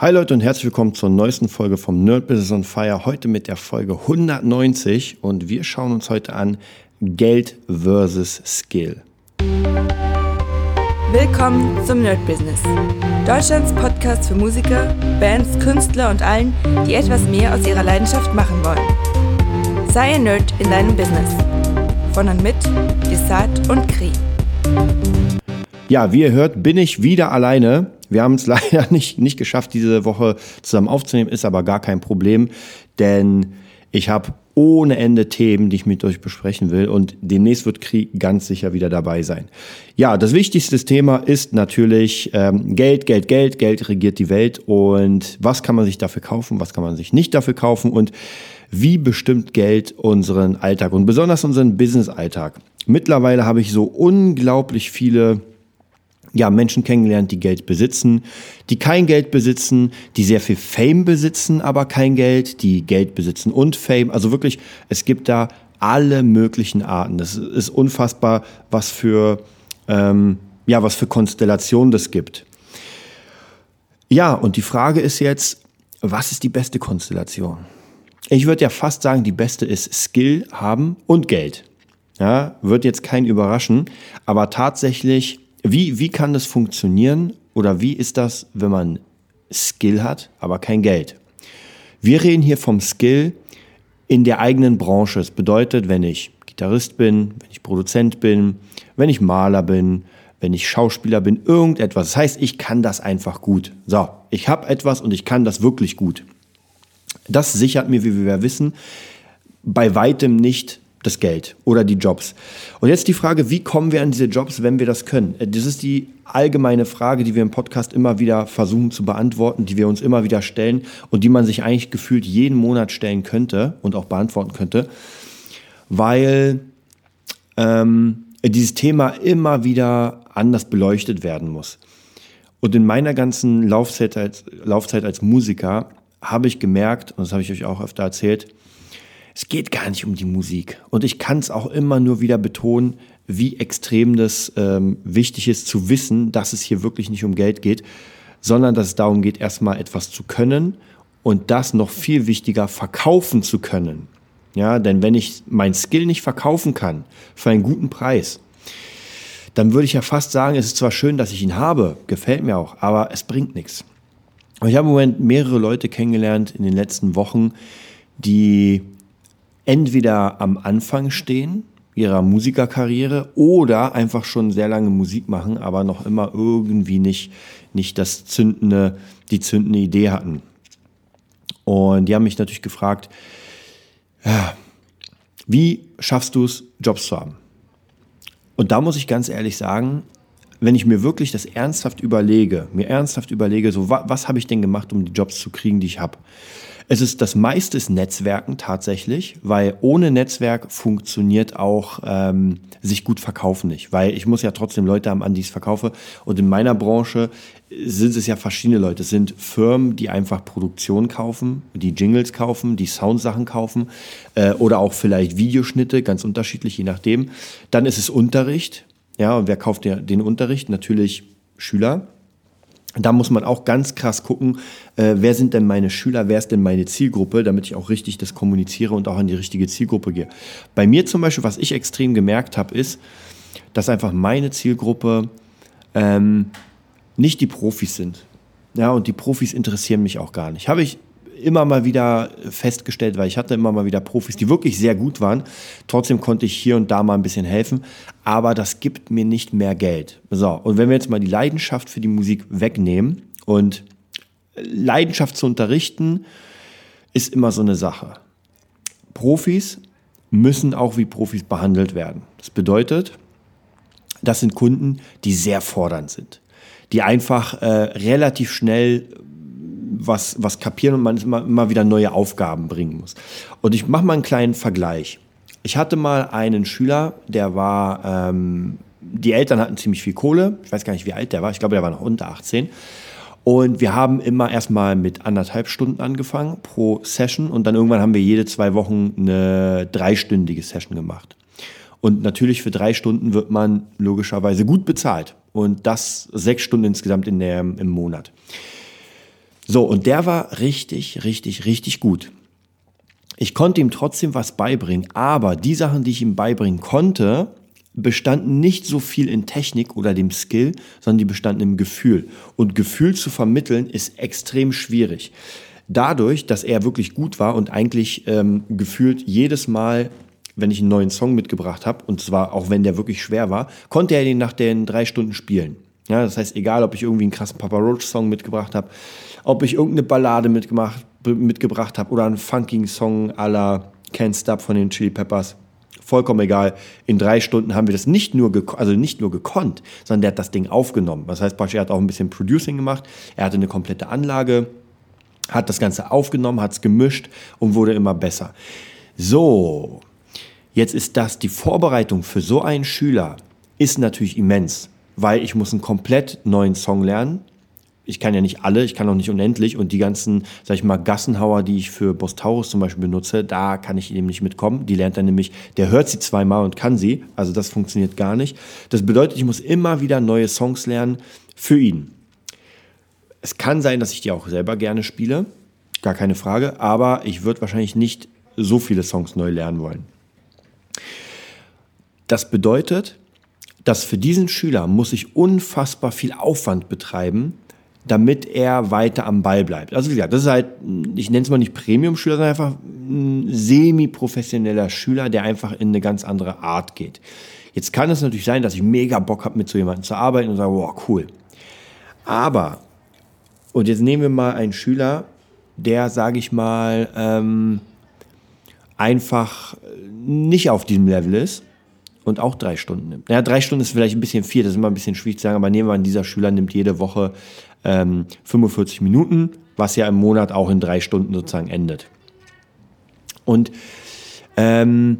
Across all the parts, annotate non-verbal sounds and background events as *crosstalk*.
Hi Leute und herzlich willkommen zur neuesten Folge vom Nerd Business on Fire. Heute mit der Folge 190 und wir schauen uns heute an Geld versus Skill. Willkommen zum Nerd Business. Deutschlands Podcast für Musiker, Bands, Künstler und allen, die etwas mehr aus ihrer Leidenschaft machen wollen. Sei ein Nerd in deinem Business. Von und mit Desart und Kri. Ja, wie ihr hört, bin ich wieder alleine. Wir haben es *laughs* leider nicht, nicht geschafft, diese Woche zusammen aufzunehmen, ist aber gar kein Problem, denn ich habe ohne Ende Themen, die ich mit euch besprechen will und demnächst wird Krieg ganz sicher wieder dabei sein. Ja, das wichtigste Thema ist natürlich ähm, Geld, Geld, Geld, Geld regiert die Welt und was kann man sich dafür kaufen, was kann man sich nicht dafür kaufen und wie bestimmt Geld unseren Alltag und besonders unseren Business-Alltag. Mittlerweile habe ich so unglaublich viele ja, Menschen kennengelernt, die Geld besitzen, die kein Geld besitzen, die sehr viel Fame besitzen, aber kein Geld, die Geld besitzen und Fame. Also wirklich, es gibt da alle möglichen Arten. Das ist unfassbar, was für, ähm, ja, was für Konstellationen das gibt. Ja, und die Frage ist jetzt, was ist die beste Konstellation? Ich würde ja fast sagen, die beste ist Skill haben und Geld. Ja, wird jetzt kein überraschen, aber tatsächlich wie, wie kann das funktionieren oder wie ist das, wenn man Skill hat, aber kein Geld? Wir reden hier vom Skill in der eigenen Branche. Das bedeutet, wenn ich Gitarrist bin, wenn ich Produzent bin, wenn ich Maler bin, wenn ich Schauspieler bin, irgendetwas. Das heißt, ich kann das einfach gut. So, ich habe etwas und ich kann das wirklich gut. Das sichert mir, wie wir wissen, bei weitem nicht das Geld oder die Jobs. Und jetzt die Frage, wie kommen wir an diese Jobs, wenn wir das können? Äh, das ist die allgemeine Frage, die wir im Podcast immer wieder versuchen zu beantworten, die wir uns immer wieder stellen und die man sich eigentlich gefühlt jeden Monat stellen könnte und auch beantworten könnte, weil ähm, dieses Thema immer wieder anders beleuchtet werden muss. Und in meiner ganzen Laufzeit als, Laufzeit als Musiker habe ich gemerkt, und das habe ich euch auch öfter erzählt, es geht gar nicht um die Musik. Und ich kann es auch immer nur wieder betonen, wie extrem das ähm, wichtig ist zu wissen, dass es hier wirklich nicht um Geld geht, sondern dass es darum geht, erstmal etwas zu können und das noch viel wichtiger verkaufen zu können. Ja, denn wenn ich mein Skill nicht verkaufen kann für einen guten Preis, dann würde ich ja fast sagen, es ist zwar schön, dass ich ihn habe, gefällt mir auch, aber es bringt nichts. Ich habe im Moment mehrere Leute kennengelernt in den letzten Wochen, die entweder am Anfang stehen ihrer Musikerkarriere oder einfach schon sehr lange Musik machen, aber noch immer irgendwie nicht, nicht das zündende, die zündende Idee hatten. Und die haben mich natürlich gefragt, wie schaffst du es, Jobs zu haben? Und da muss ich ganz ehrlich sagen, wenn ich mir wirklich das ernsthaft überlege, mir ernsthaft überlege, so was, was habe ich denn gemacht, um die Jobs zu kriegen, die ich habe, es ist das meiste ist Netzwerken tatsächlich, weil ohne Netzwerk funktioniert auch ähm, sich gut verkaufen nicht, weil ich muss ja trotzdem Leute haben, an die ich es verkaufe. Und in meiner Branche sind es ja verschiedene Leute. Es sind Firmen, die einfach Produktion kaufen, die Jingles kaufen, die Soundsachen kaufen äh, oder auch vielleicht Videoschnitte, ganz unterschiedlich, je nachdem. Dann ist es Unterricht. Ja, und wer kauft den Unterricht? Natürlich Schüler da muss man auch ganz krass gucken, äh, wer sind denn meine Schüler, wer ist denn meine Zielgruppe, damit ich auch richtig das kommuniziere und auch an die richtige Zielgruppe gehe. Bei mir zum Beispiel, was ich extrem gemerkt habe, ist, dass einfach meine Zielgruppe ähm, nicht die Profis sind. Ja, und die Profis interessieren mich auch gar nicht. Habe ich immer mal wieder festgestellt, weil ich hatte immer mal wieder Profis, die wirklich sehr gut waren. Trotzdem konnte ich hier und da mal ein bisschen helfen, aber das gibt mir nicht mehr Geld. So, und wenn wir jetzt mal die Leidenschaft für die Musik wegnehmen und Leidenschaft zu unterrichten, ist immer so eine Sache. Profis müssen auch wie Profis behandelt werden. Das bedeutet, das sind Kunden, die sehr fordernd sind, die einfach äh, relativ schnell was, was kapieren und man immer, immer wieder neue Aufgaben bringen muss. Und ich mache mal einen kleinen Vergleich. Ich hatte mal einen Schüler, der war, ähm, die Eltern hatten ziemlich viel Kohle. Ich weiß gar nicht, wie alt der war. Ich glaube, der war noch unter 18. Und wir haben immer erstmal mit anderthalb Stunden angefangen pro Session und dann irgendwann haben wir jede zwei Wochen eine dreistündige Session gemacht. Und natürlich für drei Stunden wird man logischerweise gut bezahlt. Und das sechs Stunden insgesamt in der, im Monat. So, und der war richtig, richtig, richtig gut. Ich konnte ihm trotzdem was beibringen, aber die Sachen, die ich ihm beibringen konnte, bestanden nicht so viel in Technik oder dem Skill, sondern die bestanden im Gefühl. Und Gefühl zu vermitteln ist extrem schwierig. Dadurch, dass er wirklich gut war und eigentlich ähm, gefühlt jedes Mal, wenn ich einen neuen Song mitgebracht habe, und zwar auch wenn der wirklich schwer war, konnte er den nach den drei Stunden spielen. Ja, das heißt, egal, ob ich irgendwie einen krassen Papa Roach Song mitgebracht habe, ob ich irgendeine Ballade mitgemacht, mitgebracht habe oder einen funkigen Song à la Can't Stop von den Chili Peppers, vollkommen egal. In drei Stunden haben wir das nicht nur, also nicht nur gekonnt, sondern der hat das Ding aufgenommen. Das heißt, er hat auch ein bisschen Producing gemacht. Er hatte eine komplette Anlage, hat das Ganze aufgenommen, hat es gemischt und wurde immer besser. So, jetzt ist das die Vorbereitung für so einen Schüler ist natürlich immens, weil ich muss einen komplett neuen Song lernen ich kann ja nicht alle, ich kann auch nicht unendlich und die ganzen, sag ich mal, Gassenhauer, die ich für Bostaurus zum Beispiel benutze, da kann ich eben nicht mitkommen. Die lernt er nämlich, der hört sie zweimal und kann sie, also das funktioniert gar nicht. Das bedeutet, ich muss immer wieder neue Songs lernen für ihn. Es kann sein, dass ich die auch selber gerne spiele, gar keine Frage, aber ich würde wahrscheinlich nicht so viele Songs neu lernen wollen. Das bedeutet, dass für diesen Schüler muss ich unfassbar viel Aufwand betreiben, damit er weiter am Ball bleibt. Also wie gesagt, das ist halt, ich nenne es mal nicht Premium-Schüler, sondern einfach ein semi-professioneller Schüler, der einfach in eine ganz andere Art geht. Jetzt kann es natürlich sein, dass ich mega Bock habe, mit so jemandem zu arbeiten und sage, wow, cool. Aber, und jetzt nehmen wir mal einen Schüler, der, sage ich mal, ähm, einfach nicht auf diesem Level ist und auch drei Stunden nimmt. Ja, drei Stunden ist vielleicht ein bisschen viel, das ist immer ein bisschen schwierig zu sagen, aber nehmen wir an, dieser Schüler nimmt jede Woche ähm, 45 Minuten, was ja im Monat auch in drei Stunden sozusagen endet. Und ähm,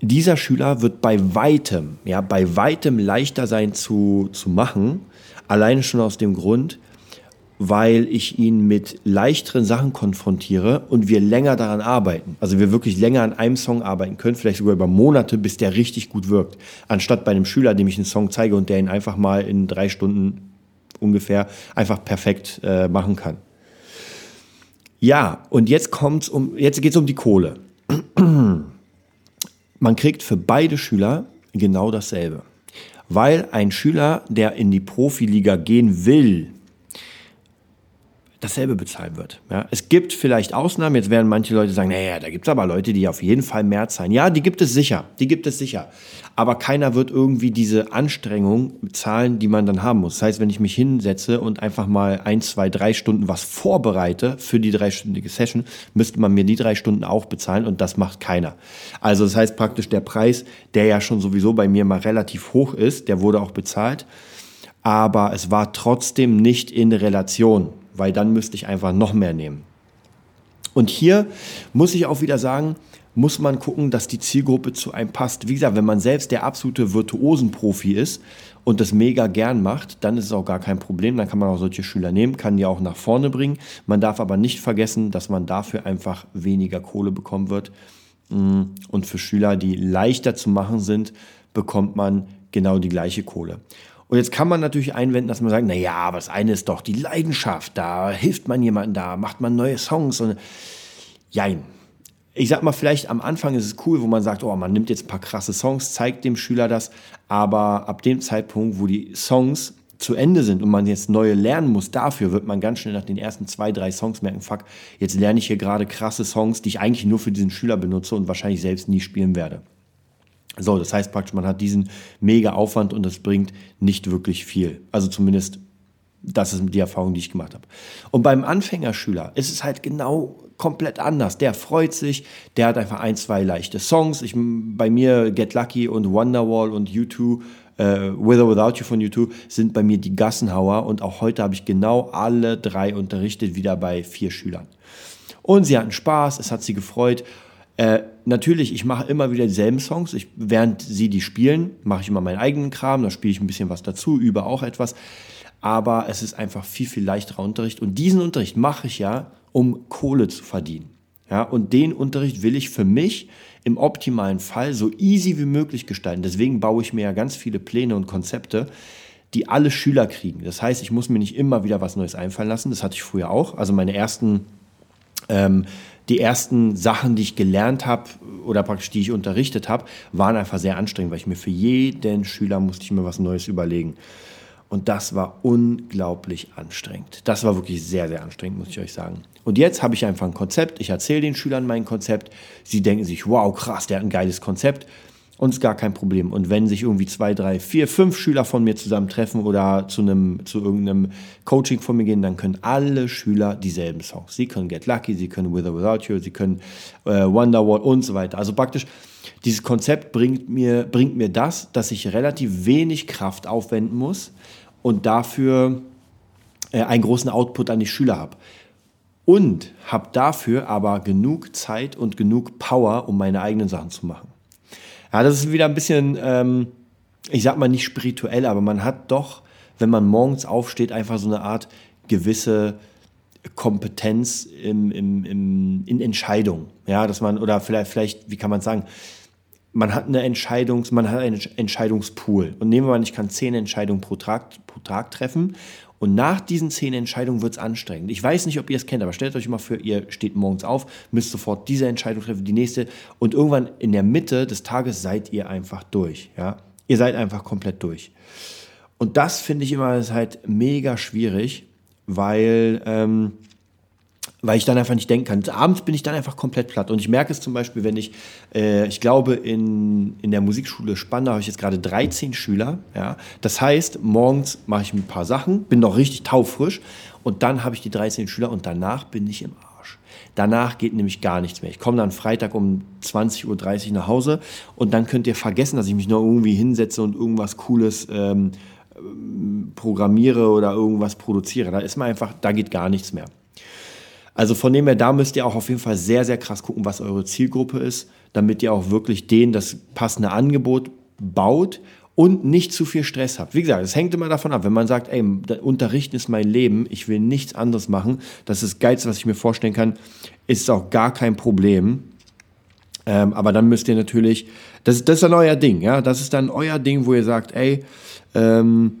dieser Schüler wird bei weitem, ja, bei weitem leichter sein zu, zu machen, alleine schon aus dem Grund, weil ich ihn mit leichteren Sachen konfrontiere und wir länger daran arbeiten. Also wir wirklich länger an einem Song arbeiten können, vielleicht sogar über Monate, bis der richtig gut wirkt. Anstatt bei einem Schüler, dem ich einen Song zeige und der ihn einfach mal in drei Stunden ungefähr einfach perfekt äh, machen kann. Ja, und jetzt kommt's um, jetzt geht's um die Kohle. *clears throat* Man kriegt für beide Schüler genau dasselbe. Weil ein Schüler, der in die Profiliga gehen will, dasselbe bezahlen wird. Ja, es gibt vielleicht Ausnahmen, jetzt werden manche Leute sagen, naja, da gibt es aber Leute, die auf jeden Fall mehr zahlen. Ja, die gibt es sicher, die gibt es sicher. Aber keiner wird irgendwie diese Anstrengung bezahlen, die man dann haben muss. Das heißt, wenn ich mich hinsetze und einfach mal ein, zwei, drei Stunden was vorbereite für die dreistündige Session, müsste man mir die drei Stunden auch bezahlen und das macht keiner. Also das heißt praktisch der Preis, der ja schon sowieso bei mir mal relativ hoch ist, der wurde auch bezahlt. Aber es war trotzdem nicht in Relation weil dann müsste ich einfach noch mehr nehmen. Und hier muss ich auch wieder sagen, muss man gucken, dass die Zielgruppe zu einem passt. Wie gesagt, wenn man selbst der absolute Virtuosenprofi ist und das mega gern macht, dann ist es auch gar kein Problem. Dann kann man auch solche Schüler nehmen, kann die auch nach vorne bringen. Man darf aber nicht vergessen, dass man dafür einfach weniger Kohle bekommen wird. Mm, und für Schüler, die leichter zu machen sind, bekommt man genau die gleiche Kohle. Und jetzt kann man natürlich einwenden, dass man sagt, na ja, aber das eine ist doch die Leidenschaft, da hilft man jemandem, da macht man neue Songs und jein. Ich sag mal, vielleicht am Anfang ist es cool, wo man sagt, oh, man nimmt jetzt ein paar krasse Songs, zeigt dem Schüler das, aber ab dem Zeitpunkt, wo die Songs zu Ende sind und man jetzt neue lernen muss, dafür wird man ganz schnell nach den ersten zwei, drei Songs merken, fuck, jetzt lerne ich hier gerade krasse Songs, die ich eigentlich nur für diesen Schüler benutze und wahrscheinlich selbst nie spielen werde. So, das heißt praktisch, man hat diesen mega Aufwand und das bringt nicht wirklich viel. Also zumindest, das ist die Erfahrung, die ich gemacht habe. Und beim Anfängerschüler ist es halt genau komplett anders. Der freut sich, der hat einfach ein, zwei leichte Songs. Ich, bei mir Get Lucky und Wonderwall und U2, äh, With or Without You von U2 sind bei mir die Gassenhauer und auch heute habe ich genau alle drei unterrichtet, wieder bei vier Schülern. Und sie hatten Spaß, es hat sie gefreut äh, natürlich, ich mache immer wieder dieselben Songs. Ich, während sie die spielen, mache ich immer meinen eigenen Kram, da spiele ich ein bisschen was dazu, übe auch etwas. Aber es ist einfach viel, viel leichterer Unterricht. Und diesen Unterricht mache ich ja, um Kohle zu verdienen. Ja, und den Unterricht will ich für mich im optimalen Fall so easy wie möglich gestalten. Deswegen baue ich mir ja ganz viele Pläne und Konzepte, die alle Schüler kriegen. Das heißt, ich muss mir nicht immer wieder was Neues einfallen lassen. Das hatte ich früher auch. Also meine ersten, ähm, die ersten Sachen, die ich gelernt habe oder praktisch die ich unterrichtet habe, waren einfach sehr anstrengend, weil ich mir für jeden Schüler musste ich mir was Neues überlegen. Und das war unglaublich anstrengend. Das war wirklich sehr, sehr anstrengend, muss ich euch sagen. Und jetzt habe ich einfach ein Konzept. Ich erzähle den Schülern mein Konzept. Sie denken sich, wow, krass, der hat ein geiles Konzept. Und ist gar kein Problem. Und wenn sich irgendwie zwei, drei, vier, fünf Schüler von mir zusammentreffen oder zu, einem, zu irgendeinem Coaching von mir gehen, dann können alle Schüler dieselben Songs. Sie können Get Lucky, sie können With or Without You, sie können äh, Wonderwall und so weiter. Also praktisch, dieses Konzept bringt mir, bringt mir das, dass ich relativ wenig Kraft aufwenden muss und dafür äh, einen großen Output an die Schüler habe. Und habe dafür aber genug Zeit und genug Power, um meine eigenen Sachen zu machen. Ja, das ist wieder ein bisschen, ähm, ich sag mal nicht spirituell, aber man hat doch, wenn man morgens aufsteht, einfach so eine Art gewisse Kompetenz im, im, im, in Entscheidungen. Ja, dass man, oder vielleicht, vielleicht, wie kann man sagen, man hat eine Entscheidungs, man hat einen Entscheidungspool. Und nehmen wir mal, ich kann zehn Entscheidungen pro Tag, pro Tag treffen. Und nach diesen zehn Entscheidungen wird es anstrengend. Ich weiß nicht, ob ihr es kennt, aber stellt euch mal vor, ihr steht morgens auf, müsst sofort diese Entscheidung treffen, die nächste. Und irgendwann in der Mitte des Tages seid ihr einfach durch. Ja? Ihr seid einfach komplett durch. Und das finde ich immer ist halt mega schwierig, weil ähm, weil ich dann einfach nicht denken kann. Abends bin ich dann einfach komplett platt. Und ich merke es zum Beispiel, wenn ich, äh, ich glaube, in, in der Musikschule Spandau habe ich jetzt gerade 13 Schüler. Ja? Das heißt, morgens mache ich ein paar Sachen, bin noch richtig taufrisch und dann habe ich die 13 Schüler und danach bin ich im Arsch. Danach geht nämlich gar nichts mehr. Ich komme dann Freitag um 20.30 Uhr nach Hause und dann könnt ihr vergessen, dass ich mich noch irgendwie hinsetze und irgendwas Cooles ähm, programmiere oder irgendwas produziere. Da ist man einfach, da geht gar nichts mehr. Also von dem her, da müsst ihr auch auf jeden Fall sehr, sehr krass gucken, was eure Zielgruppe ist, damit ihr auch wirklich denen das passende Angebot baut und nicht zu viel Stress habt. Wie gesagt, es hängt immer davon ab, wenn man sagt, ey, Unterrichten ist mein Leben, ich will nichts anderes machen, das ist das Geilste, was ich mir vorstellen kann, ist auch gar kein Problem. Ähm, aber dann müsst ihr natürlich, das, das ist dann euer Ding, ja, das ist dann euer Ding, wo ihr sagt, ey, ähm,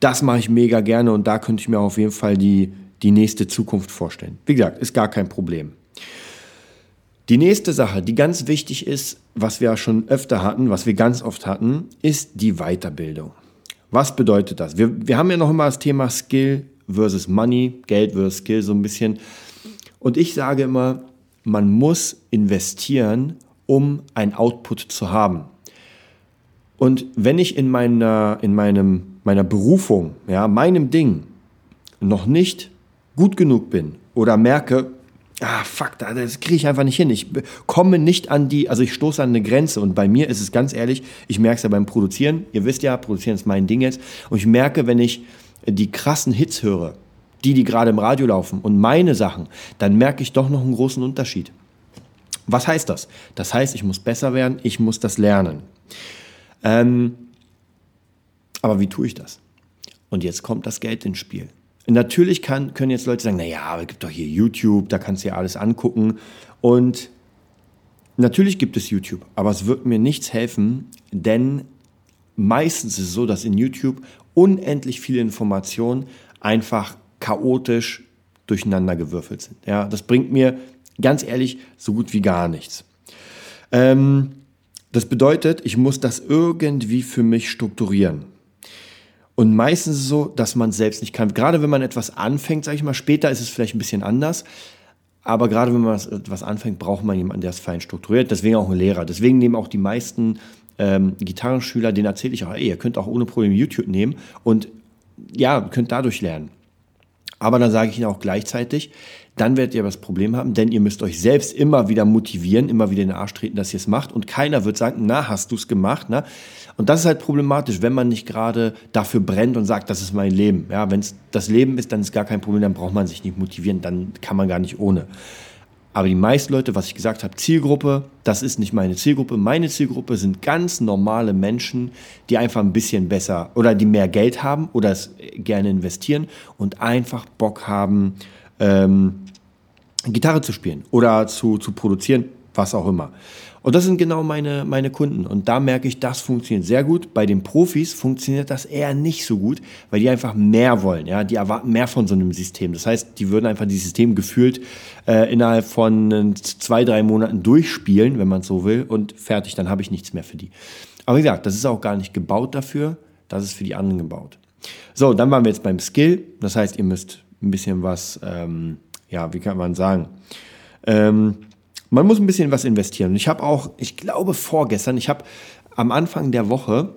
das mache ich mega gerne und da könnte ich mir auf jeden Fall die, die nächste Zukunft vorstellen. Wie gesagt, ist gar kein Problem. Die nächste Sache, die ganz wichtig ist, was wir schon öfter hatten, was wir ganz oft hatten, ist die Weiterbildung. Was bedeutet das? Wir, wir haben ja noch immer das Thema Skill versus Money, Geld versus Skill so ein bisschen. Und ich sage immer, man muss investieren, um ein Output zu haben. Und wenn ich in meiner, in meinem, meiner Berufung, ja, meinem Ding noch nicht gut genug bin oder merke, ah, fuck, das kriege ich einfach nicht hin. Ich komme nicht an die, also ich stoße an eine Grenze und bei mir ist es ganz ehrlich, ich merke es ja beim Produzieren, ihr wisst ja, Produzieren ist mein Ding jetzt und ich merke, wenn ich die krassen Hits höre, die, die gerade im Radio laufen und meine Sachen, dann merke ich doch noch einen großen Unterschied. Was heißt das? Das heißt, ich muss besser werden, ich muss das lernen. Ähm, aber wie tue ich das? Und jetzt kommt das Geld ins Spiel. Natürlich kann, können jetzt Leute sagen, naja, aber es gibt doch hier YouTube, da kannst du ja alles angucken. Und natürlich gibt es YouTube, aber es wird mir nichts helfen, denn meistens ist es so, dass in YouTube unendlich viele Informationen einfach chaotisch durcheinandergewürfelt sind. Ja, das bringt mir ganz ehrlich so gut wie gar nichts. Ähm, das bedeutet, ich muss das irgendwie für mich strukturieren. Und meistens ist es so, dass man selbst nicht kann. Gerade wenn man etwas anfängt, sage ich mal, später ist es vielleicht ein bisschen anders. Aber gerade wenn man etwas anfängt, braucht man jemanden, der es fein strukturiert. Deswegen auch ein Lehrer. Deswegen nehmen auch die meisten ähm, Gitarrenschüler, denen erzähle ich auch, ey, ihr könnt auch ohne Probleme YouTube nehmen und ja, könnt dadurch lernen. Aber dann sage ich Ihnen auch gleichzeitig, dann werdet ihr das Problem haben, denn ihr müsst euch selbst immer wieder motivieren, immer wieder in den Arsch treten, dass ihr es macht und keiner wird sagen, na, hast du es gemacht, na? Und das ist halt problematisch, wenn man nicht gerade dafür brennt und sagt, das ist mein Leben. Ja, wenn es das Leben ist, dann ist gar kein Problem, dann braucht man sich nicht motivieren, dann kann man gar nicht ohne. Aber die meisten Leute, was ich gesagt habe, Zielgruppe, das ist nicht meine Zielgruppe. Meine Zielgruppe sind ganz normale Menschen, die einfach ein bisschen besser oder die mehr Geld haben oder es gerne investieren und einfach Bock haben, ähm, Gitarre zu spielen oder zu, zu produzieren. was auch immer. Und das sind genau meine, meine Kunden. Und da merke ich, das funktioniert sehr gut. Bei den Profis funktioniert das eher nicht so gut, weil die einfach mehr wollen. Ja? Die erwarten mehr von so einem System. Das heißt, die würden einfach dieses System gefühlt äh, innerhalb von äh, zwei, drei Monaten durchspielen, wenn man es so will, und fertig, dann habe ich nichts mehr für die. Aber wie gesagt, das ist auch gar nicht gebaut dafür. Das ist für die anderen gebaut. So, dann waren wir jetzt beim Skill. Das heißt, ihr müsst ein bisschen was, ähm, ja, wie kann man sagen, ähm, man muss ein bisschen was investieren. Und ich habe auch, ich glaube vorgestern, ich habe am Anfang der Woche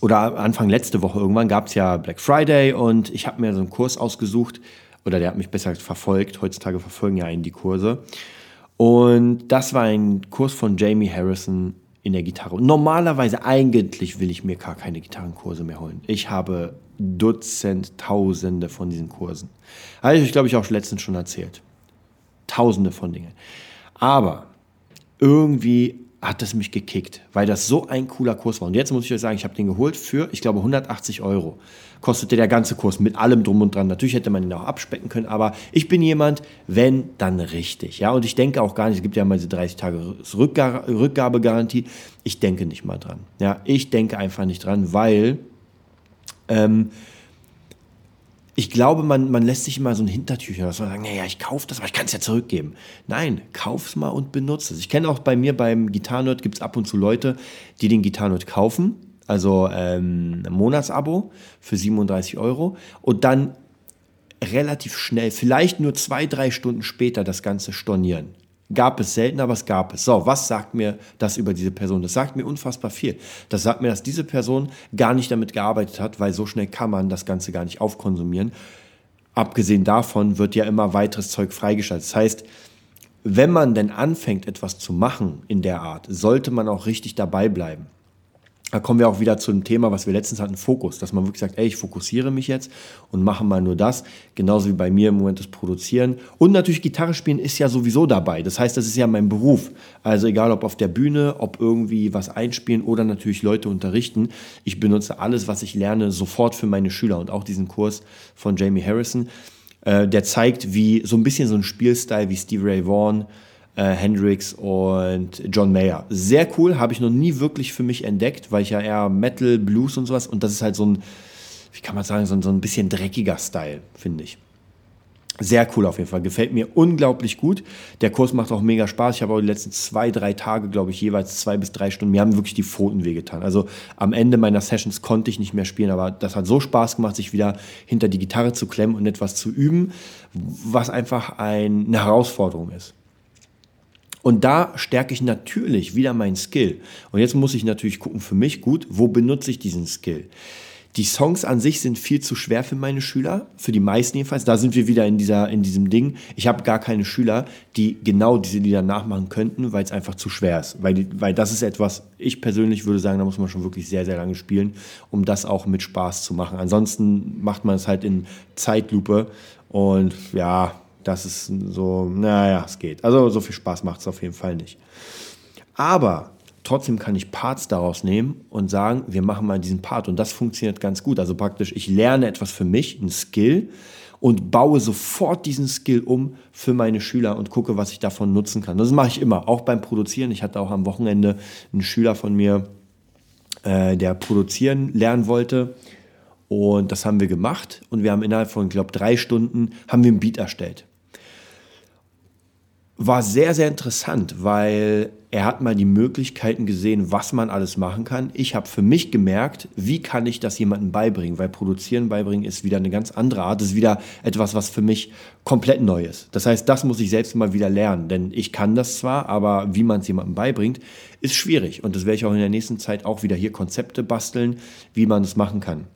oder Anfang letzte Woche irgendwann gab es ja Black Friday und ich habe mir so einen Kurs ausgesucht oder der hat mich besser verfolgt. Heutzutage verfolgen ja einen die Kurse. Und das war ein Kurs von Jamie Harrison in der Gitarre. Normalerweise, eigentlich will ich mir gar keine Gitarrenkurse mehr holen. Ich habe Dutzend, Tausende von diesen Kursen. Habe ich, glaube ich, auch letztens schon erzählt. Tausende von Dingen. Aber irgendwie hat das mich gekickt, weil das so ein cooler Kurs war. Und jetzt muss ich euch sagen, ich habe den geholt für, ich glaube, 180 Euro. Kostete der ganze Kurs mit allem drum und dran. Natürlich hätte man ihn auch abspecken können, aber ich bin jemand, wenn, dann richtig. Ja, und ich denke auch gar nicht, es gibt ja mal diese 30 Tage Rückgabegarantie. Ich denke nicht mal dran. Ja, ich denke einfach nicht dran, weil ähm, ich glaube, man, man lässt sich immer so ein Hintertüchchen, dass man sagt, naja, ich kaufe das, aber ich kann es ja zurückgeben. Nein, kauf's mal und benutze es. Ich kenne auch bei mir beim Gitarrenerd gibt es ab und zu Leute, die den Gitarrenerd kaufen, also ähm, ein Monatsabo für 37 Euro und dann relativ schnell, vielleicht nur zwei, drei Stunden später das Ganze stornieren. Gab es selten, aber es gab es. So, was sagt mir das über diese Person? Das sagt mir unfassbar viel. Das sagt mir, dass diese Person gar nicht damit gearbeitet hat, weil so schnell kann man das Ganze gar nicht aufkonsumieren. Abgesehen davon wird ja immer weiteres Zeug freigeschaltet. Das heißt, wenn man denn anfängt, etwas zu machen in der Art, sollte man auch richtig dabei bleiben. Da kommen wir auch wieder zu dem Thema, was wir letztens hatten, Fokus. Dass man wirklich sagt, ey, ich fokussiere mich jetzt und mache mal nur das. Genauso wie bei mir im Moment das Produzieren. Und natürlich Gitarre spielen ist ja sowieso dabei. Das heißt, das ist ja mein Beruf. Also egal ob auf der Bühne, ob irgendwie was einspielen oder natürlich Leute unterrichten. Ich benutze alles, was ich lerne, sofort für meine Schüler. Und auch diesen Kurs von Jamie Harrison, äh, der zeigt, wie so ein bisschen so ein Spielstyle wie Steve Ray Vaughan, äh, Hendrix und John Mayer. Sehr cool, habe ich noch nie wirklich für mich entdeckt, weil ich ja eher Metal, Blues und sowas und das ist halt so ein, wie kann man sagen, so ein, so ein bisschen dreckiger Style, finde ich. Sehr cool auf jeden Fall. Gefällt mir unglaublich gut. Der Kurs macht auch mega Spaß. Ich habe auch die letzten zwei, drei Tage, glaube ich, jeweils zwei bis drei Stunden. Mir haben wirklich die Pfoten wehgetan. Also am Ende meiner Sessions konnte ich nicht mehr spielen, aber das hat so Spaß gemacht, sich wieder hinter die Gitarre zu klemmen und etwas zu üben, was einfach ein, eine Herausforderung ist. Und da stärke ich natürlich wieder meinen Skill. Und jetzt muss ich natürlich gucken für mich, gut, wo benutze ich diesen Skill? Die Songs an sich sind viel zu schwer für meine Schüler, für die meisten jedenfalls. Da sind wir wieder in, dieser, in diesem Ding. Ich habe gar keine Schüler, die genau diese Lieder nachmachen könnten, weil es einfach zu schwer ist. Weil, weil das ist etwas, ich persönlich würde sagen, da muss man schon wirklich sehr, sehr lange spielen, um das auch mit Spaß zu machen. Ansonsten macht man es halt in Zeitlupe und ja, das ist so, naja, es geht. Also so viel Spaß macht es auf jeden Fall nicht. Aber trotzdem kann ich Parts daraus nehmen und sagen, wir machen mal diesen Part. Und das funktioniert ganz gut. Also praktisch, ich lerne etwas für mich, ein Skill, und baue sofort diesen Skill um für meine Schüler und gucke, was ich davon nutzen kann. Das mache ich immer, auch beim Produzieren. Ich hatte auch am Wochenende einen Schüler von mir, äh, der produzieren lernen wollte. Und das haben wir gemacht und wir haben innerhalb von, ich glaube, drei Stunden haben wir ein Beat erstellt war sehr, sehr interessant, weil er hat mal die Möglichkeiten gesehen, was man alles machen kann. Ich habe für mich gemerkt, wie kann ich das jemandem beibringen, weil produzieren beibringen ist wieder eine ganz andere Art, ist wieder etwas, was für mich komplett neu ist. Das heißt, das muss ich selbst mal wieder lernen, denn ich kann das zwar, aber wie man es jemandem beibringt, ist schwierig und das werde ich auch in der nächsten Zeit auch wieder hier Konzepte basteln, wie man es machen kann.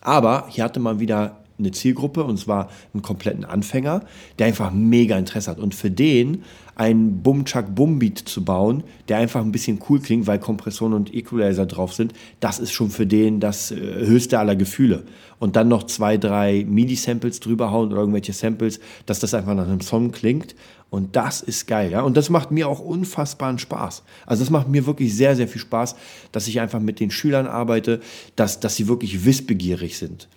Aber hier hatte man wieder eine Zielgruppe und zwar einen kompletten Anfänger, der einfach mega Interesse hat. Und für den einen Bum-Chuck Bum-Beat zu bauen, der einfach ein bisschen cool klingt, weil Kompressoren und Equalizer drauf sind, das ist schon für den das äh, höchste aller Gefühle. Und dann noch zwei, drei MIDI-Samples drüber hauen oder irgendwelche Samples, dass das einfach nach einem Song klingt. Und das ist geil, ja. Und das macht mir auch unfassbaren Spaß. Also das macht mir wirklich sehr, sehr viel Spaß, dass ich einfach mit den Schülern arbeite, dass, dass sie wirklich wissbegierig sind.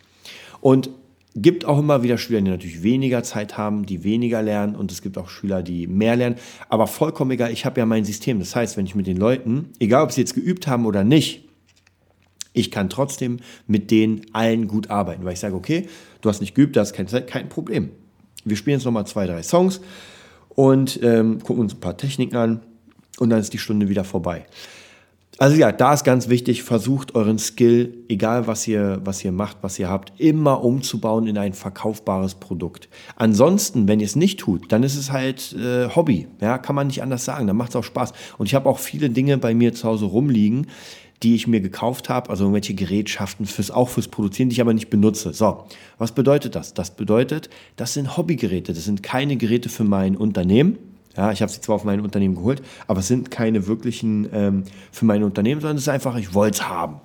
Und Gibt auch immer wieder Schüler, die natürlich weniger Zeit haben, die weniger lernen und es gibt auch Schüler, die mehr lernen. Aber vollkommen egal, ich habe ja mein System. Das heißt, wenn ich mit den Leuten, egal ob sie jetzt geübt haben oder nicht, ich kann trotzdem mit denen allen gut arbeiten, weil ich sage, okay, du hast nicht geübt, das ist kein, kein Problem. Wir spielen jetzt nochmal zwei, drei Songs und ähm, gucken uns ein paar Techniken an und dann ist die Stunde wieder vorbei. Also ja, da ist ganz wichtig, versucht euren Skill, egal was ihr, was ihr macht, was ihr habt, immer umzubauen in ein verkaufbares Produkt. Ansonsten, wenn ihr es nicht tut, dann ist es halt äh, Hobby. Ja, kann man nicht anders sagen. Dann macht es auch Spaß. Und ich habe auch viele Dinge bei mir zu Hause rumliegen, die ich mir gekauft habe, also irgendwelche Gerätschaften fürs, auch fürs Produzieren, die ich aber nicht benutze. So, was bedeutet das? Das bedeutet, das sind Hobbygeräte, das sind keine Geräte für mein Unternehmen. Ja, ich habe sie zwar auf mein Unternehmen geholt, aber es sind keine wirklichen ähm, für mein Unternehmen, sondern es ist einfach, ich wollte es haben.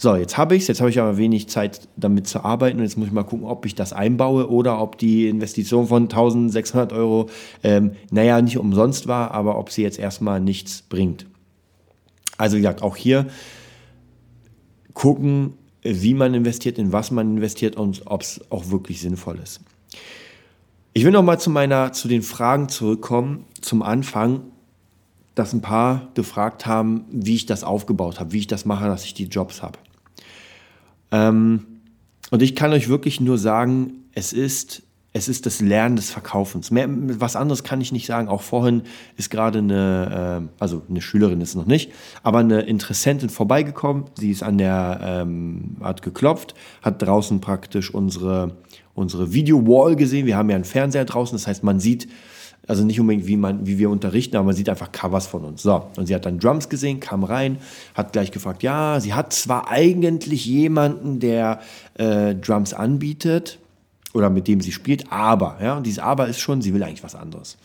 So, jetzt habe ich es, jetzt habe ich aber wenig Zeit damit zu arbeiten und jetzt muss ich mal gucken, ob ich das einbaue oder ob die Investition von 1600 Euro, ähm, naja, nicht umsonst war, aber ob sie jetzt erstmal nichts bringt. Also wie gesagt, auch hier gucken, wie man investiert, in was man investiert und ob es auch wirklich sinnvoll ist. Ich will noch mal zu meiner, zu den Fragen zurückkommen. Zum Anfang, dass ein paar gefragt haben, wie ich das aufgebaut habe, wie ich das mache, dass ich die Jobs habe. Ähm, und ich kann euch wirklich nur sagen, es ist, es ist das Lernen des Verkaufens. Mehr, was anderes kann ich nicht sagen. Auch vorhin ist gerade eine, äh, also eine Schülerin ist noch nicht, aber eine Interessentin vorbeigekommen. Sie ist an der, ähm, hat geklopft, hat draußen praktisch unsere unsere Video-Wall gesehen. Wir haben ja einen Fernseher draußen, das heißt, man sieht, also nicht unbedingt, wie, man, wie wir unterrichten, aber man sieht einfach Covers von uns. So, und sie hat dann Drums gesehen, kam rein, hat gleich gefragt, ja, sie hat zwar eigentlich jemanden, der äh, Drums anbietet oder mit dem sie spielt, aber, ja, und dieses Aber ist schon, sie will eigentlich was anderes.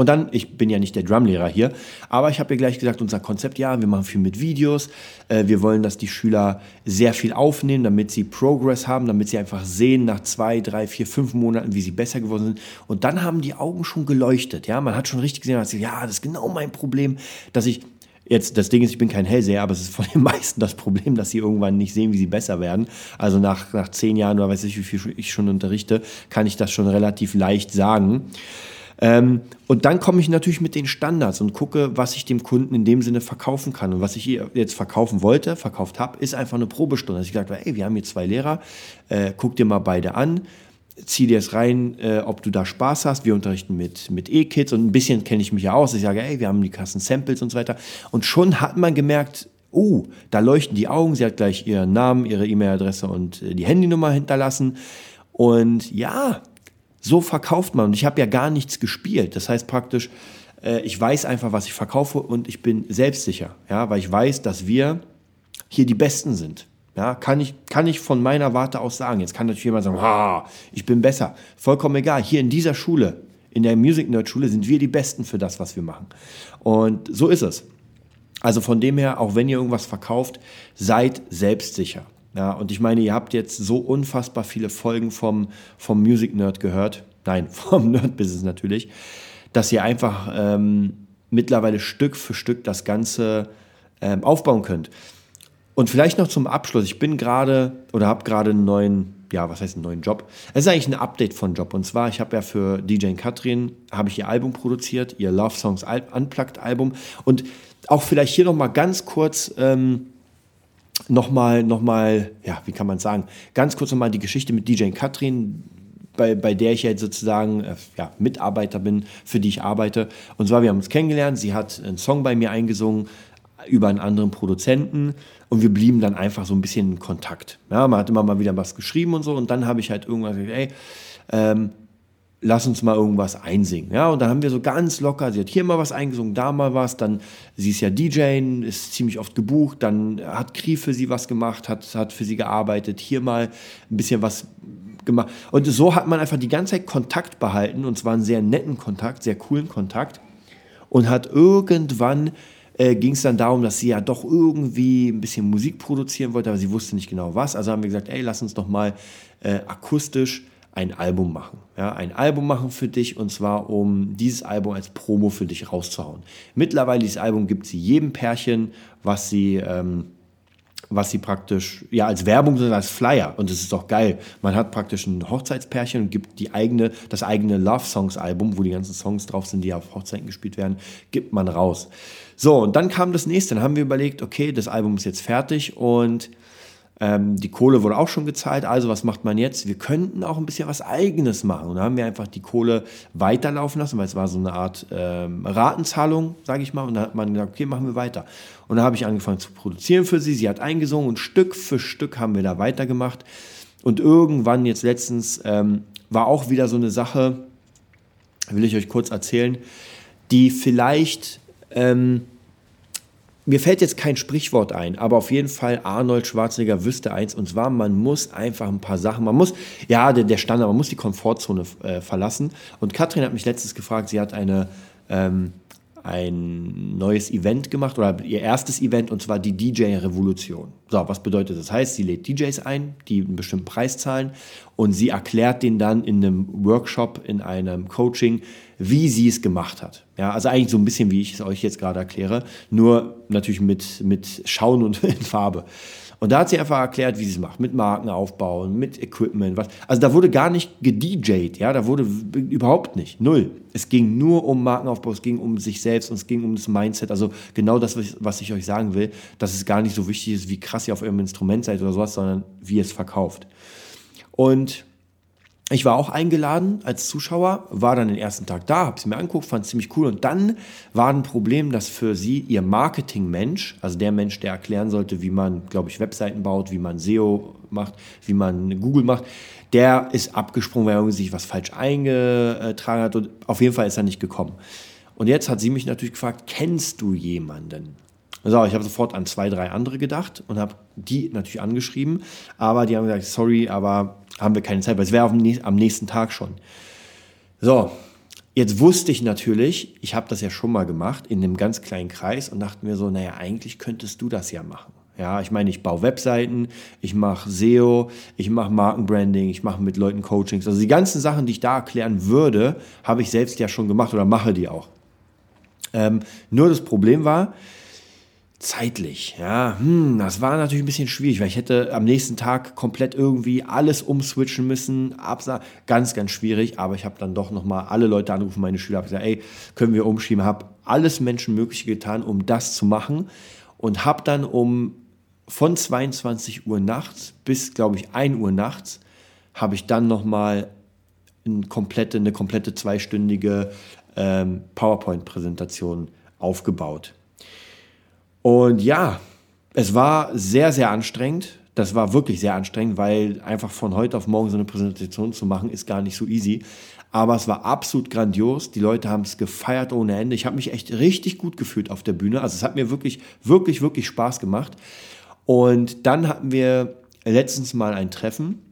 Und dann, ich bin ja nicht der Drumlehrer hier, aber ich habe ihr gleich gesagt, unser Konzept, ja, wir machen viel mit Videos. Äh, wir wollen, dass die Schüler sehr viel aufnehmen, damit sie Progress haben, damit sie einfach sehen nach zwei, drei, vier, fünf Monaten, wie sie besser geworden sind. Und dann haben die Augen schon geleuchtet. Ja, man hat schon richtig gesehen, dass sie, ja, das ist genau mein Problem, dass ich Jetzt, das Ding ist, ich bin kein Hellseher, aber es ist von den *laughs* meisten das Problem, dass sie irgendwann nicht sehen, wie sie besser werden. Also nach, nach zehn Jahren oder weiß ich, wie viel ich schon unterrichte, kann ich das schon relativ leicht sagen. Ähm, und dann komme ich natürlich mit den Standards und gucke, was ich dem Kunden in dem Sinne verkaufen kann. Und was ich jetzt verkaufen wollte, verkauft habe, ist einfach eine Probestunde. Dass ich gesagt habe, ey, wir haben hier zwei Lehrer, äh, guck dir mal beide an, zieh dir es rein, äh, ob du da Spaß hast. Wir unterrichten mit, mit E-Kids und ein bisschen kenne ich mich ja aus. Ich sage, ey, wir haben die Kassen Samples und so weiter. Und schon hat man gemerkt, oh, da leuchten die Augen. Sie hat gleich ihren Namen, ihre E-Mail-Adresse und äh, die Handynummer hinterlassen. Und ja, so verkauft man. Und ich habe ja gar nichts gespielt. Das heißt praktisch, äh, ich weiß einfach, was ich verkaufe und ich bin selbstsicher. Ja, weil ich weiß, dass wir hier die Besten sind. Ja, kann ich, kann ich von meiner Warte aus sagen. Jetzt kann natürlich jemand sagen, ha, ich bin besser. Vollkommen egal. Hier in dieser Schule, in der Music Nerd Schule, sind wir die Besten für das, was wir machen. Und so ist es. Also von dem her, auch wenn ihr irgendwas verkauft, seid selbstsicher. Ja, und ich meine, ihr habt jetzt so unfassbar viele Folgen vom, vom Music Nerd gehört. Nein, *laughs* vom Nerd Business natürlich. Dass ihr einfach ähm, mittlerweile Stück für Stück das Ganze ähm, aufbauen könnt. Und vielleicht noch zum Abschluss. Ich bin gerade oder habe gerade einen neuen, ja, was heißt einen neuen Job? Es ist eigentlich ein Update von Job. Und zwar, ich habe ja für DJ Katrin, habe ich ihr Album produziert, ihr Love Songs Unplugged Album. Und auch vielleicht hier nochmal ganz kurz ähm, nochmal, nochmal, ja, wie kann man sagen, ganz kurz nochmal die Geschichte mit DJ Katrin, bei, bei der ich jetzt sozusagen äh, ja, Mitarbeiter bin, für die ich arbeite. Und zwar, wir haben uns kennengelernt, sie hat einen Song bei mir eingesungen über einen anderen Produzenten und wir blieben dann einfach so ein bisschen in Kontakt. Ja, man hat immer mal wieder was geschrieben und so und dann habe ich halt irgendwann gesagt, ey, ähm, lass uns mal irgendwas einsingen. Ja, und dann haben wir so ganz locker, sie hat hier mal was eingesungen, da mal was, dann, sie ist ja DJ, ist ziemlich oft gebucht, dann hat Kri für sie was gemacht, hat, hat für sie gearbeitet, hier mal ein bisschen was gemacht. Und so hat man einfach die ganze Zeit Kontakt behalten, und zwar einen sehr netten Kontakt, sehr coolen Kontakt, und hat irgendwann äh, ging es dann darum, dass sie ja doch irgendwie ein bisschen Musik produzieren wollte, aber sie wusste nicht genau was. Also haben wir gesagt, ey, lass uns doch mal äh, akustisch ein Album machen. Ja, ein Album machen für dich und zwar, um dieses Album als Promo für dich rauszuhauen. Mittlerweile, dieses Album gibt sie jedem Pärchen, was sie, ähm, was sie praktisch, ja, als Werbung sind, als Flyer. Und das ist doch geil. Man hat praktisch ein Hochzeitspärchen und gibt die eigene, das eigene Love Songs Album, wo die ganzen Songs drauf sind, die auf Hochzeiten gespielt werden, gibt man raus. So, und dann kam das nächste. Dann haben wir überlegt, okay, das Album ist jetzt fertig und ähm, die Kohle wurde auch schon gezahlt, also was macht man jetzt? Wir könnten auch ein bisschen was Eigenes machen. Und da haben wir einfach die Kohle weiterlaufen lassen, weil es war so eine Art ähm, Ratenzahlung, sage ich mal. Und da hat man gesagt, okay, machen wir weiter. Und da habe ich angefangen zu produzieren für sie. Sie hat eingesungen und Stück für Stück haben wir da weitergemacht. Und irgendwann jetzt letztens ähm, war auch wieder so eine Sache, will ich euch kurz erzählen, die vielleicht ähm, mir fällt jetzt kein Sprichwort ein, aber auf jeden Fall Arnold Schwarzenegger wüsste eins, und zwar, man muss einfach ein paar Sachen, man muss, ja, der, der Standard, man muss die Komfortzone äh, verlassen. Und Katrin hat mich letztens gefragt, sie hat eine, ähm, ein neues Event gemacht oder ihr erstes Event und zwar die DJ-Revolution. So, was bedeutet das? Das heißt, sie lädt DJs ein, die einen bestimmten Preis zahlen und sie erklärt denen dann in einem Workshop, in einem Coaching, wie sie es gemacht hat. Ja, also eigentlich so ein bisschen, wie ich es euch jetzt gerade erkläre, nur natürlich mit, mit Schauen und *laughs* in Farbe. Und da hat sie einfach erklärt, wie sie es macht, mit Marken aufbauen, mit Equipment, was. Also da wurde gar nicht gedjed, ja, da wurde überhaupt nicht, null. Es ging nur um Markenaufbau, es ging um sich selbst und es ging um das Mindset. Also genau das, was ich euch sagen will, dass es gar nicht so wichtig ist, wie krass ihr auf eurem Instrument seid oder sowas, sondern wie ihr es verkauft. Und ich war auch eingeladen als Zuschauer, war dann den ersten Tag da, habe es mir angeguckt, fand es ziemlich cool. Und dann war ein Problem, dass für sie ihr Marketingmensch, also der Mensch, der erklären sollte, wie man, glaube ich, Webseiten baut, wie man SEO macht, wie man Google macht, der ist abgesprungen, weil er sich was falsch eingetragen hat. Und auf jeden Fall ist er nicht gekommen. Und jetzt hat sie mich natürlich gefragt, kennst du jemanden? So, ich habe sofort an zwei, drei andere gedacht und habe die natürlich angeschrieben, aber die haben gesagt, sorry, aber haben wir keine Zeit, weil es wäre am nächsten Tag schon. So, jetzt wusste ich natürlich, ich habe das ja schon mal gemacht in einem ganz kleinen Kreis und dachte mir so, naja, eigentlich könntest du das ja machen. Ja, ich meine, ich baue Webseiten, ich mache SEO, ich mache Markenbranding, ich mache mit Leuten Coachings. Also die ganzen Sachen, die ich da erklären würde, habe ich selbst ja schon gemacht oder mache die auch. Ähm, nur das Problem war, zeitlich, ja, hm, das war natürlich ein bisschen schwierig, weil ich hätte am nächsten Tag komplett irgendwie alles umswitchen müssen, absa ganz, ganz schwierig, aber ich habe dann doch nochmal alle Leute angerufen, meine Schüler, habe gesagt, ey, können wir umschieben, habe alles Menschenmögliche getan, um das zu machen. Und habe dann um von 22 Uhr nachts bis, glaube ich, 1 Uhr nachts, habe ich dann nochmal eine komplette, eine komplette zweistündige ähm, PowerPoint-Präsentation aufgebaut und ja, es war sehr, sehr anstrengend. Das war wirklich sehr anstrengend, weil einfach von heute auf morgen so eine Präsentation zu machen, ist gar nicht so easy. Aber es war absolut grandios. Die Leute haben es gefeiert ohne Ende. Ich habe mich echt richtig gut gefühlt auf der Bühne. Also es hat mir wirklich, wirklich, wirklich Spaß gemacht. Und dann hatten wir letztens mal ein Treffen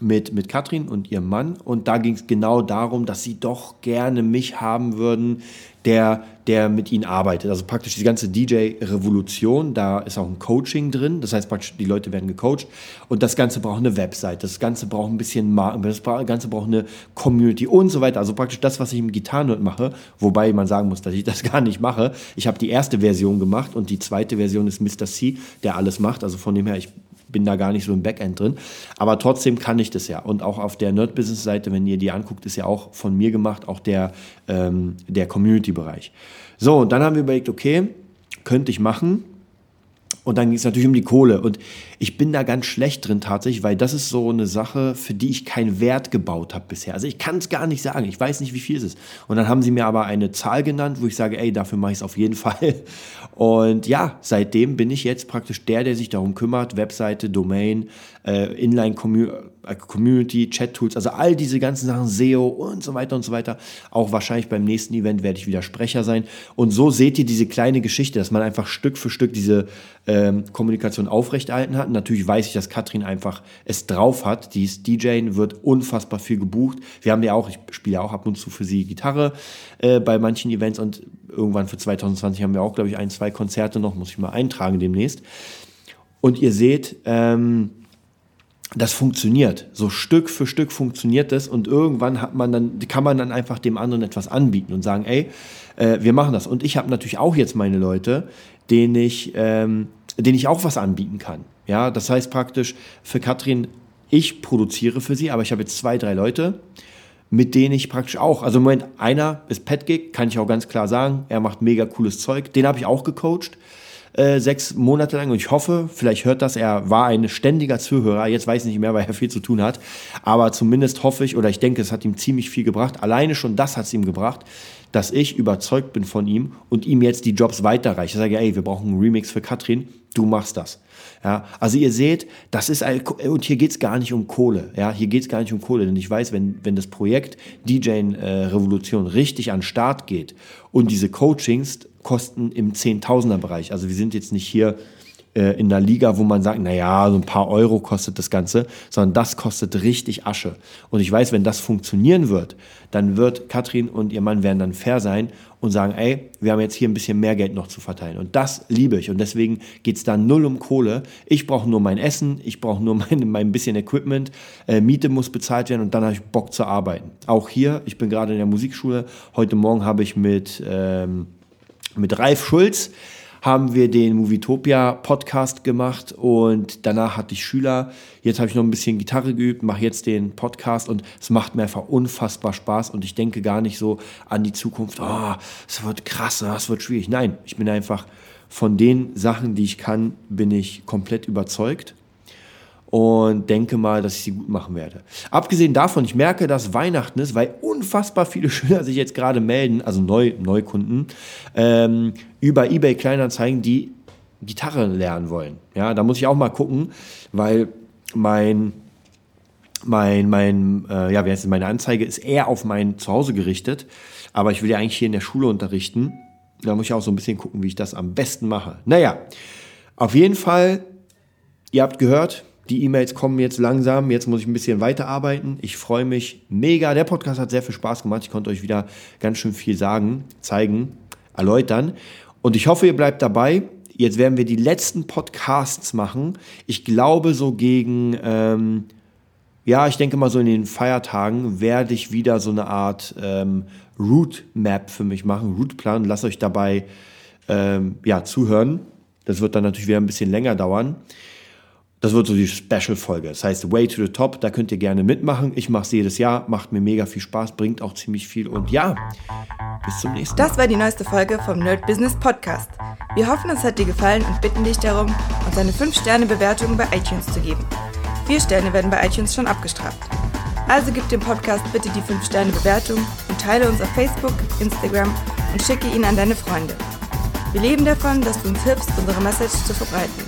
mit, mit Katrin und ihrem Mann. Und da ging es genau darum, dass sie doch gerne mich haben würden, der, der mit ihnen arbeitet. Also praktisch die ganze DJ-Revolution, da ist auch ein Coaching drin. Das heißt praktisch, die Leute werden gecoacht. Und das Ganze braucht eine Website, das Ganze braucht ein bisschen Marken, das Ganze braucht eine Community und so weiter. Also praktisch das, was ich im Gitarrenhut mache, wobei man sagen muss, dass ich das *laughs* gar nicht mache. Ich habe die erste Version gemacht und die zweite Version ist Mr. C, der alles macht. Also von dem her, ich bin da gar nicht so im Backend drin. Aber trotzdem kann ich das ja. Und auch auf der Nerd-Business-Seite, wenn ihr die anguckt, ist ja auch von mir gemacht, auch der, ähm, der Community-Bereich. So, und dann haben wir überlegt, okay, könnte ich machen. Und dann ging es natürlich um die Kohle. Und ich bin da ganz schlecht drin tatsächlich, weil das ist so eine Sache, für die ich keinen Wert gebaut habe bisher. Also ich kann es gar nicht sagen. Ich weiß nicht, wie viel es ist. Und dann haben sie mir aber eine Zahl genannt, wo ich sage, ey, dafür mache ich es auf jeden *laughs* Fall. Und ja, seitdem bin ich jetzt praktisch der, der sich darum kümmert. Webseite, Domain, äh, Inline-Community, äh, Chat-Tools, also all diese ganzen Sachen, SEO und so weiter und so weiter. Auch wahrscheinlich beim nächsten Event werde ich wieder Sprecher sein. Und so seht ihr diese kleine Geschichte, dass man einfach Stück für Stück diese ähm, Kommunikation aufrechterhalten hat. Natürlich weiß ich, dass Katrin einfach es drauf hat. Die ist DJ, wird unfassbar viel gebucht. Wir haben ja auch, ich spiele ja auch ab und zu für sie Gitarre äh, bei manchen Events und irgendwann für 2020 haben wir auch, glaube ich, ein, zwei Konzerte noch, muss ich mal eintragen demnächst. Und ihr seht, ähm, das funktioniert. So Stück für Stück funktioniert das und irgendwann hat man dann, kann man dann einfach dem anderen etwas anbieten und sagen, ey, äh, wir machen das. Und ich habe natürlich auch jetzt meine Leute, denen ich, ähm, denen ich auch was anbieten kann. Ja, das heißt praktisch für Katrin, ich produziere für sie, aber ich habe jetzt zwei, drei Leute, mit denen ich praktisch auch, also im Moment einer ist Petgig, kann ich auch ganz klar sagen, er macht mega cooles Zeug, den habe ich auch gecoacht äh, sechs Monate lang und ich hoffe, vielleicht hört das, er war ein ständiger Zuhörer, jetzt weiß ich nicht mehr, weil er viel zu tun hat, aber zumindest hoffe ich oder ich denke, es hat ihm ziemlich viel gebracht. Alleine schon das hat es ihm gebracht, dass ich überzeugt bin von ihm und ihm jetzt die Jobs weiterreiche. Ich sage, ey, wir brauchen einen Remix für Katrin, du machst das. Ja, also ihr seht, das ist ein, und hier geht es gar nicht um Kohle. Ja, hier geht es gar nicht um Kohle, denn ich weiß, wenn, wenn das Projekt DJ äh, Revolution richtig an Start geht und diese Coachings kosten im Zehntausender Bereich. Also wir sind jetzt nicht hier äh, in der Liga, wo man sagt, naja, so ein paar Euro kostet das Ganze, sondern das kostet richtig Asche. Und ich weiß, wenn das funktionieren wird, dann wird Katrin und ihr Mann werden dann fair sein und sagen, ey, wir haben jetzt hier ein bisschen mehr Geld noch zu verteilen. Und das liebe ich. Und deswegen geht es da null um Kohle. Ich brauche nur mein Essen, ich brauche nur *laughs* mein, mein bisschen Equipment, äh, Miete muss bezahlt werden und dann habe ich Bock zu arbeiten. Auch hier, ich bin gerade in der Musikschule. Heute Morgen habe ich mit, ähm, mit Ralf Schulz haben wir den Movietopia Podcast gemacht und danach hatte ich Schüler. Jetzt habe ich noch ein bisschen Gitarre geübt, mache jetzt den Podcast und es macht mir einfach unfassbar Spaß und ich denke gar nicht so an die Zukunft, oh, es wird krass, es wird schwierig. Nein, ich bin einfach von den Sachen, die ich kann, bin ich komplett überzeugt und denke mal, dass ich sie gut machen werde. Abgesehen davon, ich merke, dass Weihnachten ist, weil unfassbar viele *laughs* Schüler sich jetzt gerade melden, also Neu Neukunden, ähm, über eBay Kleinanzeigen, die Gitarre lernen wollen. Ja, da muss ich auch mal gucken, weil mein mein, mein, äh, ja, wie heißt es, meine Anzeige ist eher auf mein Zuhause gerichtet, aber ich will ja eigentlich hier in der Schule unterrichten. Da muss ich auch so ein bisschen gucken, wie ich das am besten mache. Naja, auf jeden Fall, ihr habt gehört, die E-Mails kommen jetzt langsam. Jetzt muss ich ein bisschen weiterarbeiten. Ich freue mich mega. Der Podcast hat sehr viel Spaß gemacht. Ich konnte euch wieder ganz schön viel sagen, zeigen, erläutern. Und ich hoffe, ihr bleibt dabei. Jetzt werden wir die letzten Podcasts machen. Ich glaube, so gegen, ähm, ja, ich denke mal so in den Feiertagen werde ich wieder so eine Art ähm, Route Map für mich machen, Routeplan. Lasst euch dabei ähm, ja, zuhören. Das wird dann natürlich wieder ein bisschen länger dauern. Das wird so die Special-Folge. Das heißt Way to the Top. Da könnt ihr gerne mitmachen. Ich mache es jedes Jahr. Macht mir mega viel Spaß. Bringt auch ziemlich viel. Und ja, bis zum nächsten Mal. Das war die neueste Folge vom Nerd Business Podcast. Wir hoffen, es hat dir gefallen und bitten dich darum, uns eine 5-Sterne-Bewertung bei iTunes zu geben. Vier Sterne werden bei iTunes schon abgestraft. Also gib dem Podcast bitte die 5-Sterne-Bewertung und teile uns auf Facebook, Instagram und schicke ihn an deine Freunde. Wir leben davon, dass du uns hilfst, unsere Message zu verbreiten.